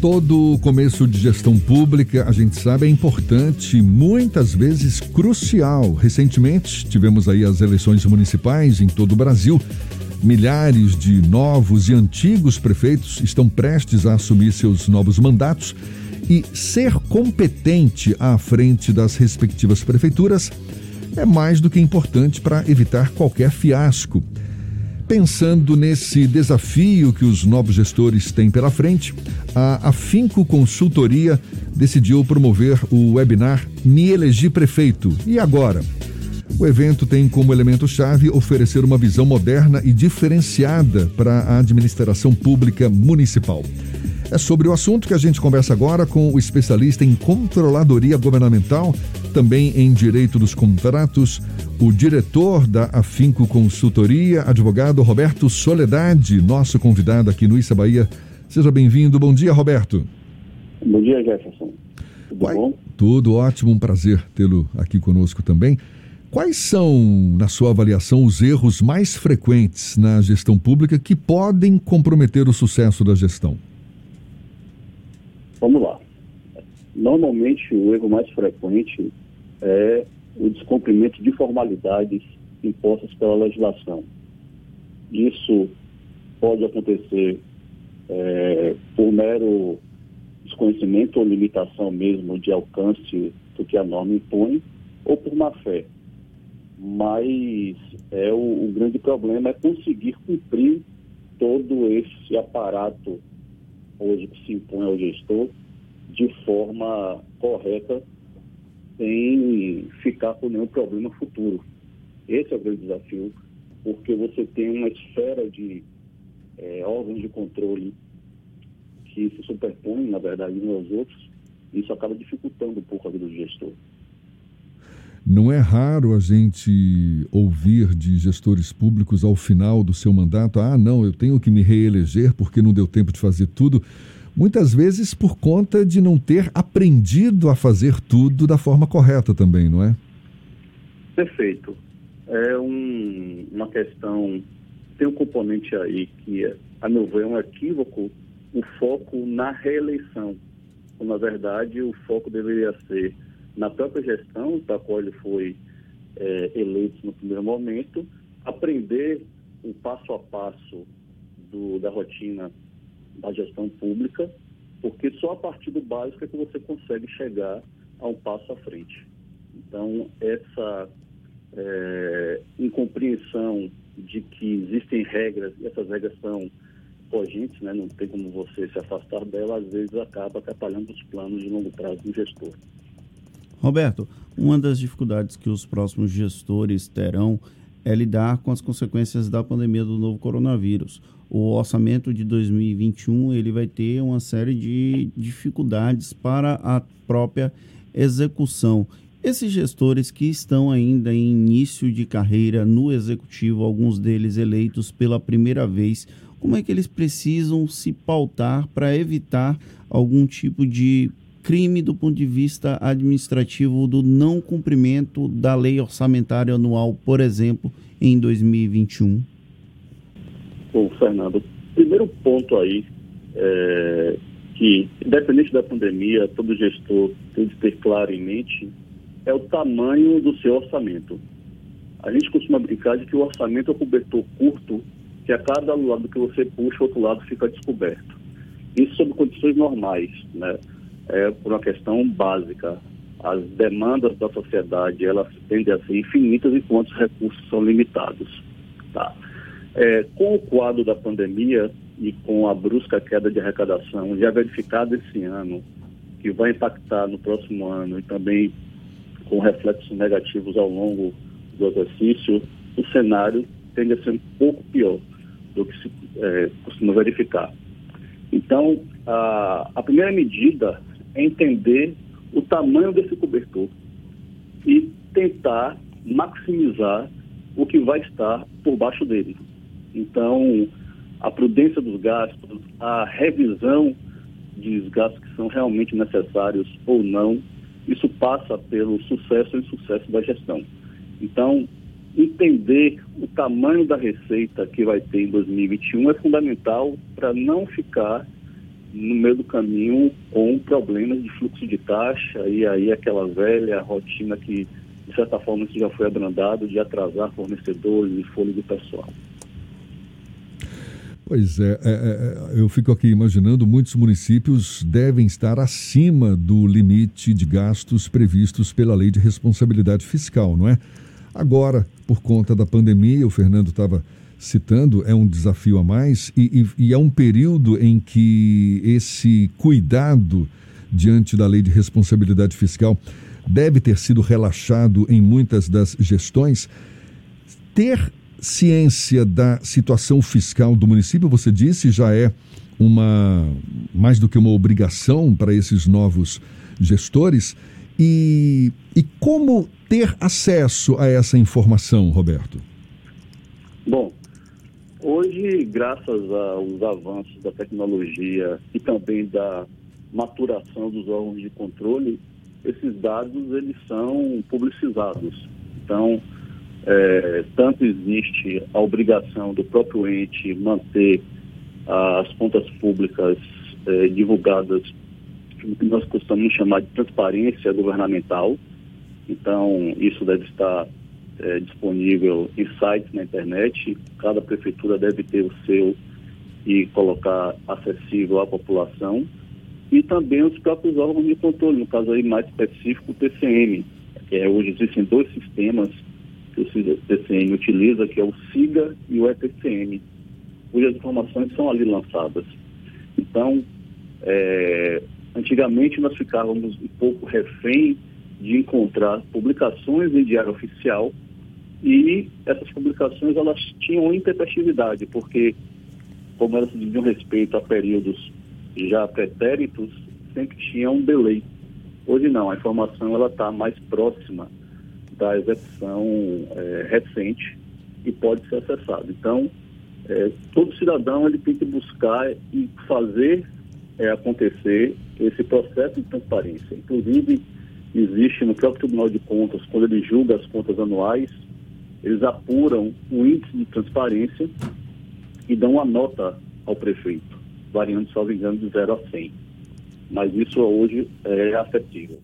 Todo começo de gestão pública, a gente sabe, é importante, muitas vezes crucial. Recentemente, tivemos aí as eleições municipais em todo o Brasil. Milhares de novos e antigos prefeitos estão prestes a assumir seus novos mandatos e ser competente à frente das respectivas prefeituras é mais do que importante para evitar qualquer fiasco. Pensando nesse desafio que os novos gestores têm pela frente, a Afinco Consultoria decidiu promover o webinar Me Elegi Prefeito. E agora? O evento tem como elemento-chave oferecer uma visão moderna e diferenciada para a administração pública municipal. É sobre o assunto que a gente conversa agora com o especialista em controladoria governamental, também em direito dos contratos, o diretor da Afinco Consultoria, advogado Roberto Soledade, nosso convidado aqui no Issa Bahia. Seja bem-vindo. Bom dia, Roberto. Bom dia, Jefferson. Tudo bom? Tudo ótimo, um prazer tê-lo aqui conosco também. Quais são, na sua avaliação, os erros mais frequentes na gestão pública que podem comprometer o sucesso da gestão? Vamos lá. Normalmente, o erro mais frequente é o descumprimento de formalidades impostas pela legislação. Isso pode acontecer é, por mero desconhecimento ou limitação mesmo de alcance do que a norma impõe, ou por má fé. Mas é o, o grande problema é conseguir cumprir todo esse aparato hoje que se impõe ao gestor de forma correta, sem ficar com nenhum problema futuro. Esse é o grande desafio, porque você tem uma esfera de é, órgãos de controle que se superpõem, na verdade, uns aos outros, e isso acaba dificultando um pouco a vida do gestor. Não é raro a gente ouvir de gestores públicos ao final do seu mandato: ah, não, eu tenho que me reeleger porque não deu tempo de fazer tudo. Muitas vezes por conta de não ter aprendido a fazer tudo da forma correta também, não é? Perfeito. É um, uma questão, tem um componente aí que, é, a meu ver, é um equívoco, o foco na reeleição. Na verdade, o foco deveria ser na própria gestão, da qual ele foi é, eleito no primeiro momento, aprender o passo a passo do, da rotina da gestão pública, porque só a partir do básico é que você consegue chegar a um passo à frente. Então, essa é, incompreensão de que existem regras, e essas regras são cogentes, né, não tem como você se afastar dela, às vezes acaba atrapalhando os planos de longo prazo do gestor. Roberto, uma das dificuldades que os próximos gestores terão é lidar com as consequências da pandemia do novo coronavírus. O orçamento de 2021 ele vai ter uma série de dificuldades para a própria execução. Esses gestores que estão ainda em início de carreira no executivo, alguns deles eleitos pela primeira vez, como é que eles precisam se pautar para evitar algum tipo de crime do ponto de vista administrativo do não cumprimento da lei orçamentária anual, por exemplo, em 2021? Bom, Fernando, primeiro ponto aí é que, independente da pandemia, todo gestor tem de ter claro em mente é o tamanho do seu orçamento. A gente costuma brincar de que o orçamento é um cobertor curto, que a cada lado que você puxa, o outro lado fica descoberto. Isso sob condições normais, né? É por uma questão básica. As demandas da sociedade elas tendem a ser infinitas enquanto os recursos são limitados. Tá? É, com o quadro da pandemia e com a brusca queda de arrecadação já verificada esse ano, que vai impactar no próximo ano e também com reflexos negativos ao longo do exercício, o cenário tende a ser um pouco pior do que se é, costuma verificar. Então, a, a primeira medida entender o tamanho desse cobertor e tentar maximizar o que vai estar por baixo dele. Então, a prudência dos gastos, a revisão dos gastos que são realmente necessários ou não, isso passa pelo sucesso e insucesso da gestão. Então, entender o tamanho da receita que vai ter em 2021 é fundamental para não ficar no meio do caminho com problemas de fluxo de taxa e aí aquela velha rotina que, de certa forma, isso já foi abrandado de atrasar fornecedores e folha de pessoal. Pois é, é, é, eu fico aqui imaginando, muitos municípios devem estar acima do limite de gastos previstos pela lei de responsabilidade fiscal, não é? Agora, por conta da pandemia, o Fernando estava citando, é um desafio a mais e, e, e é um período em que esse cuidado diante da lei de responsabilidade fiscal deve ter sido relaxado em muitas das gestões. Ter ciência da situação fiscal do município, você disse, já é uma mais do que uma obrigação para esses novos gestores. E, e como ter acesso a essa informação, Roberto? Bom, hoje, graças aos avanços da tecnologia e também da maturação dos órgãos de controle, esses dados eles são publicizados. Então, é, tanto existe a obrigação do próprio ente manter as contas públicas é, divulgadas, que nós costumamos chamar de transparência governamental. Então, isso deve estar é, disponível em sites na internet. Cada prefeitura deve ter o seu e colocar acessível à população. E também os próprios órgãos de controle, no caso aí mais específico, o TCM, que é, hoje existem dois sistemas que o TCM utiliza, que é o SIGA e o ETCM, cujas informações são ali lançadas. Então, é, antigamente nós ficávamos um pouco refém de encontrar publicações em diário oficial e essas publicações elas tinham intempestividade, porque como elas diziam respeito a períodos já pretéritos, sempre tinha um delay. Hoje não, a informação ela está mais próxima da execução é, recente e pode ser acessado. Então, é, todo cidadão ele tem que buscar e fazer é, acontecer esse processo de transparência. Inclusive, existe no próprio Tribunal de Contas, quando ele julga as contas anuais, eles apuram o índice de transparência e dão uma nota ao prefeito, variando, só engano, de 0 a 100. Mas isso hoje é afetível.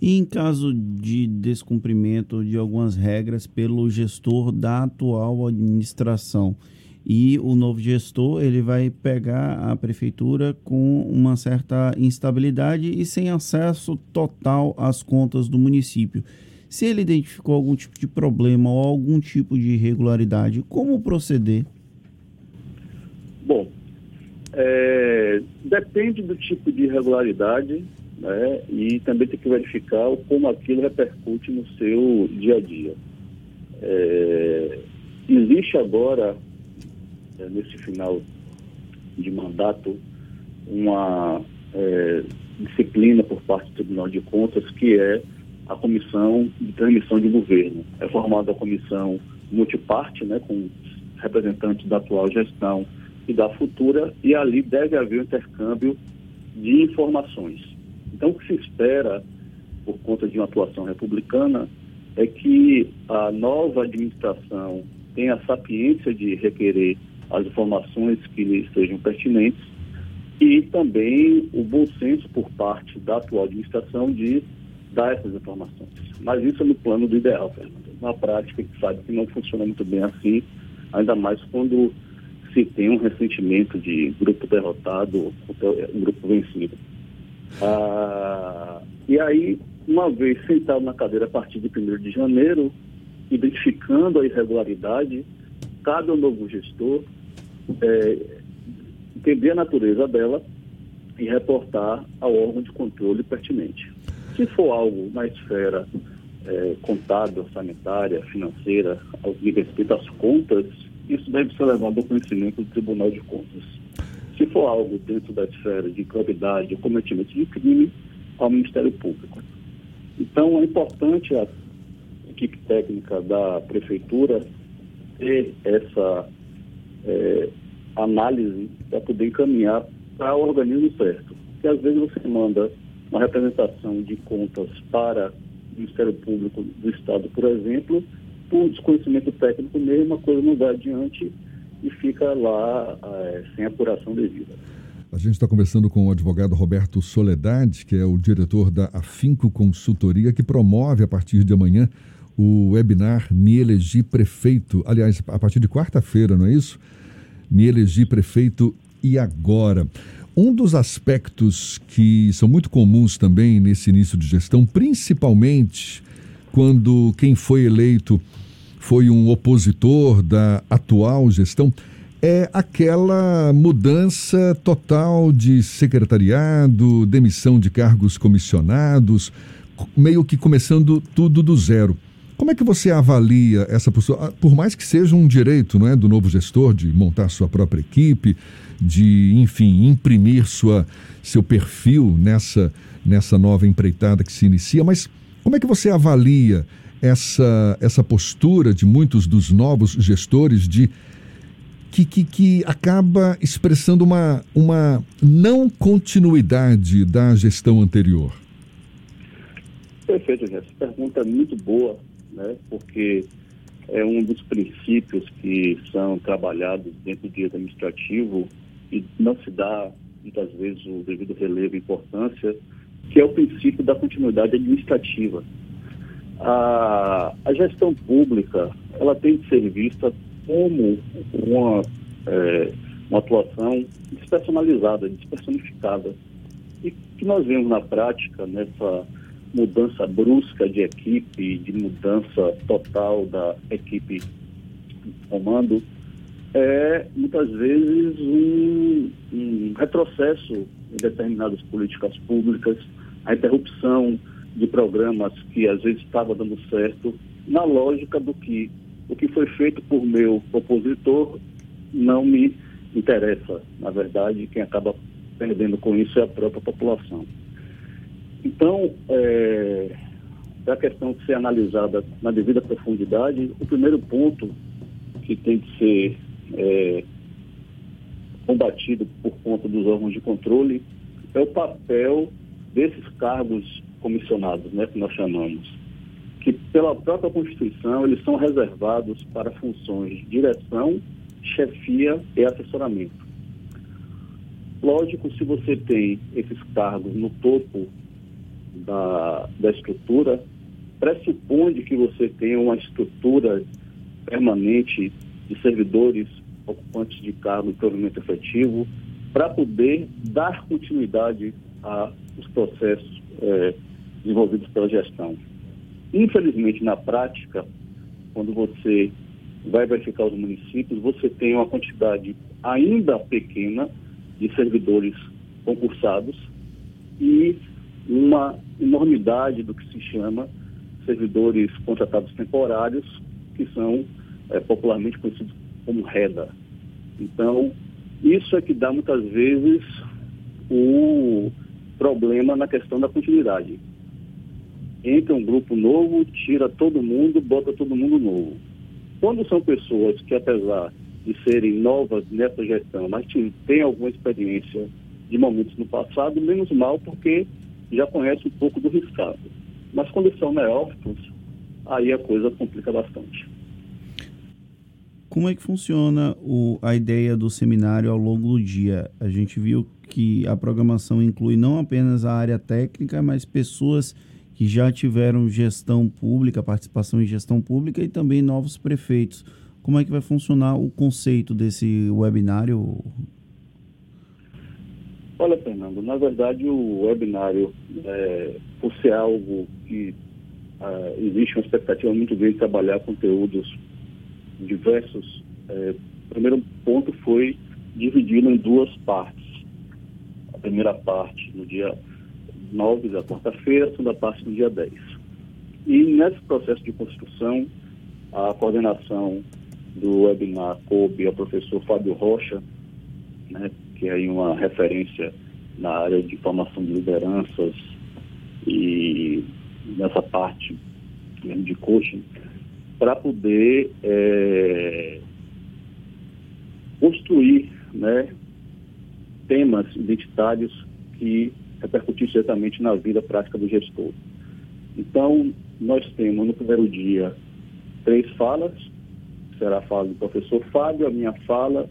E em caso de descumprimento de algumas regras pelo gestor da atual administração, e o novo gestor ele vai pegar a prefeitura com uma certa instabilidade e sem acesso total às contas do município. Se ele identificou algum tipo de problema ou algum tipo de irregularidade, como proceder? Bom, é, depende do tipo de irregularidade né? e também tem que verificar como aquilo repercute no seu dia a dia. É, existe agora, é, nesse final de mandato, uma é, disciplina por parte do Tribunal de Contas que é a comissão de transmissão de governo. É formada a comissão multiparte, né, com representantes da atual gestão e da futura, e ali deve haver um intercâmbio de informações. Então, o que se espera, por conta de uma atuação republicana, é que a nova administração tenha a sapiência de requerer as informações que lhe sejam pertinentes e também o bom senso por parte da atual administração de dar essas informações. Mas isso é no plano do ideal, Fernando. Na prática, a gente sabe que não funciona muito bem assim, ainda mais quando se tem um ressentimento de grupo derrotado, grupo vencido. Ah, e aí, uma vez sentado na cadeira a partir de 1 de janeiro, identificando a irregularidade, cabe ao novo gestor é, entender a natureza dela e reportar ao órgão de controle pertinente. Se for algo na esfera é, contábil, sanitária, financeira, ao que respeita às contas, isso deve ser levado ao conhecimento do Tribunal de Contas. Se for algo dentro da esfera de gravidade ou cometimento de crime, ao Ministério Público. Então, é importante a equipe técnica da Prefeitura ter essa é, análise para poder encaminhar para o organismo certo. Porque às vezes você manda uma representação de contas para o Ministério Público do Estado, por exemplo, por desconhecimento técnico mesmo, a coisa não vai adiante e fica lá é, sem apuração devida. A gente está conversando com o advogado Roberto Soledade, que é o diretor da Afinco Consultoria, que promove a partir de amanhã o webinar Me Elegi Prefeito. Aliás, a partir de quarta-feira, não é isso? Me Elegi Prefeito e agora. Um dos aspectos que são muito comuns também nesse início de gestão, principalmente quando quem foi eleito foi um opositor da atual gestão, é aquela mudança total de secretariado, demissão de cargos comissionados, meio que começando tudo do zero. Como é que você avalia essa postura? Ah, por mais que seja um direito não é, do novo gestor de montar sua própria equipe, de, enfim, imprimir sua, seu perfil nessa, nessa nova empreitada que se inicia, mas como é que você avalia essa, essa postura de muitos dos novos gestores de que, que, que acaba expressando uma, uma não continuidade da gestão anterior? Perfeito, Essa pergunta é muito boa, né? porque é um dos princípios que são trabalhados dentro do direito administrativo e não se dá muitas vezes o devido relevo e importância, que é o princípio da continuidade administrativa. A, a gestão pública ela tem de ser vista como uma, é, uma atuação despersonalizada, despersonificada. E que nós vemos na prática nessa mudança brusca de equipe, de mudança total da equipe de comando, é muitas vezes um, um retrocesso em determinadas políticas públicas, a interrupção de programas que às vezes estava dando certo, na lógica do que o que foi feito por meu opositor não me interessa. Na verdade, quem acaba perdendo com isso é a própria população. Então, é, a questão de ser analisada na devida profundidade, o primeiro ponto que tem que ser é, combatido por conta dos órgãos de controle é o papel desses cargos comissionados, né, que nós chamamos que pela própria Constituição eles são reservados para funções de direção, chefia e assessoramento. Lógico, se você tem esses cargos no topo da, da estrutura, pressupõe que você tenha uma estrutura permanente de servidores ocupantes de cargo de provimento efetivo para poder dar continuidade aos processos é, desenvolvidos pela gestão. Infelizmente, na prática, quando você vai verificar os municípios, você tem uma quantidade ainda pequena de servidores concursados e uma enormidade do que se chama servidores contratados temporários, que são é, popularmente conhecidos como REDA. Então, isso é que dá muitas vezes o problema na questão da continuidade entra um grupo novo, tira todo mundo, bota todo mundo novo. Quando são pessoas que, apesar de serem novas nessa gestão, mas têm alguma experiência de momentos no passado, menos mal porque já conhecem um pouco do riscado. Mas quando são neófitos, aí a coisa complica bastante. Como é que funciona o, a ideia do seminário ao longo do dia? A gente viu que a programação inclui não apenas a área técnica, mas pessoas que já tiveram gestão pública, participação em gestão pública e também novos prefeitos. Como é que vai funcionar o conceito desse webinário? Olha, Fernando, na verdade o webinário, é, por ser algo que uh, existe uma expectativa muito grande de trabalhar conteúdos diversos, é, o primeiro ponto foi dividido em duas partes. A primeira parte, no dia 9 da quarta-feira, segunda parte no dia 10. E nesse processo de construção, a coordenação do webinar coube ao professor Fábio Rocha, né, que é uma referência na área de formação de lideranças e nessa parte de coaching, para poder é, construir né, temas identitários que repercutir diretamente na vida prática do gestor. Então, nós temos no primeiro dia três falas, será a fala do professor Fábio, a minha fala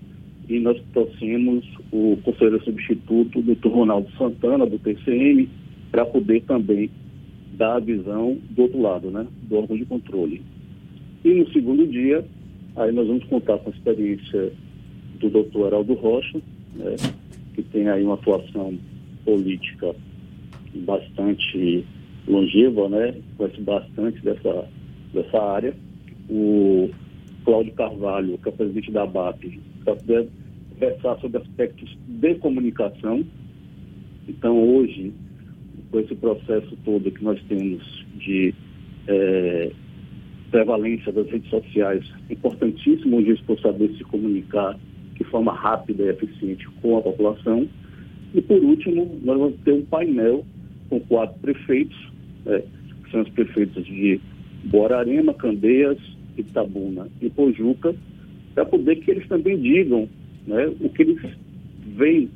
e nós trouxemos o conselheiro substituto, doutor Ronaldo Santana, do TCM, para poder também dar a visão do outro lado, né, do órgão de controle. E no segundo dia, aí nós vamos contar com a experiência do doutor Heraldo Rocha, né, que tem aí uma atuação política bastante longeva, né, conhece bastante dessa, dessa área. O Cláudio Carvalho, que é presidente da BAP, para poder conversar sobre aspectos de comunicação. Então, hoje, com esse processo todo que nós temos de é, prevalência das redes sociais, importantíssimo hoje por saber se comunicar de forma rápida e eficiente com a população. E, por último, nós vamos ter um painel com quatro prefeitos, né, que são os prefeitos de Borarema, Candeias, Itabuna e Pojuca, para poder que eles também digam né, o que eles veem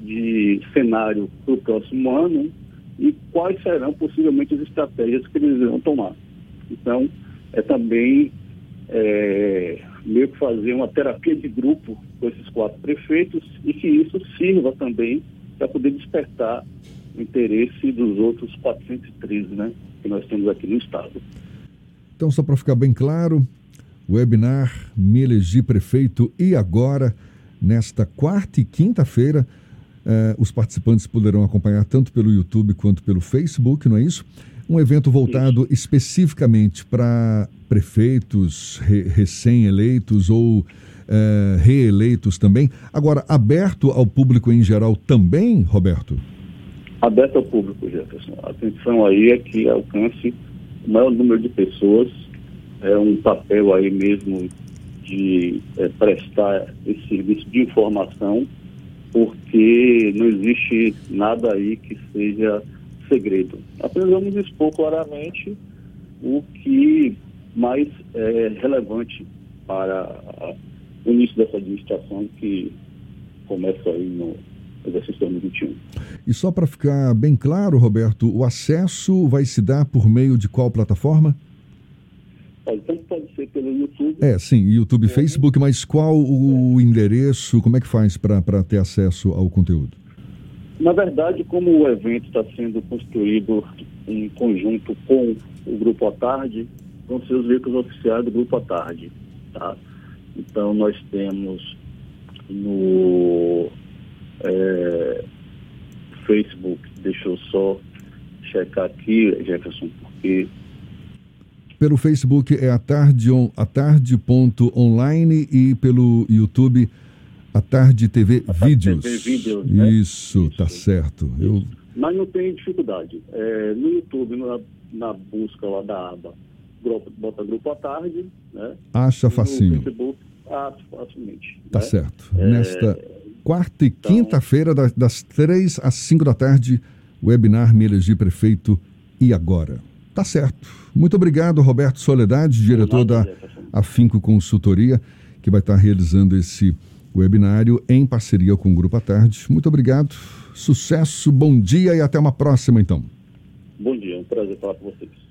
de cenário para o próximo ano e quais serão possivelmente as estratégias que eles vão tomar. Então, é também é, meio que fazer uma terapia de grupo com esses quatro prefeitos e que isso sirva também para poder despertar o interesse dos outros 413 né, que nós temos aqui no Estado. Então, só para ficar bem claro, webinar Me Elegi Prefeito e Agora, nesta quarta e quinta-feira, eh, os participantes poderão acompanhar tanto pelo YouTube quanto pelo Facebook, não é isso? Um evento voltado isso. especificamente para prefeitos re recém-eleitos ou eh, reeleitos também. Agora, aberto ao público em geral também, Roberto? Aberto ao público, Jefferson. A atenção aí é que alcance o maior número de pessoas, é um papel aí mesmo de é, prestar esse serviço de informação, porque não existe nada aí que seja segredo. Apenas vamos expor claramente o que mais é relevante para o início dessa administração que começa aí no exercício 2021. E só para ficar bem claro, Roberto, o acesso vai se dar por meio de qual plataforma? Pode, tanto pode ser pelo YouTube. É, sim, YouTube e Facebook, mas qual o é. endereço, como é que faz para ter acesso ao conteúdo? Na verdade, como o evento está sendo construído em conjunto com o Grupo à Tarde, vão ser os veículos oficiais do Grupo à Tarde. Tá? Então, nós temos no é, Facebook, deixa eu só checar aqui, Jefferson, porque. Pelo Facebook é a tarde, on, tarde ponto online e pelo YouTube a tarde TV a Vídeos. TV Vídeos né? Isso, Isso, tá certo. Isso. Eu... Mas não tem dificuldade. É, no YouTube, na, na, busca lá da aba, bota grupo à tarde, né? Acha facinho. No Facebook, facilmente. Tá né? certo. É... Nesta quarta e então... quinta-feira, das, três às cinco da tarde, webinar Me Elegi Prefeito e Agora. Tá certo. Muito obrigado, Roberto Soledade, diretor da Afinco Consultoria, que vai estar realizando esse webinário em parceria com o Grupo à Tarde. Muito obrigado, sucesso, bom dia e até uma próxima, então. Bom dia, um prazer falar com vocês.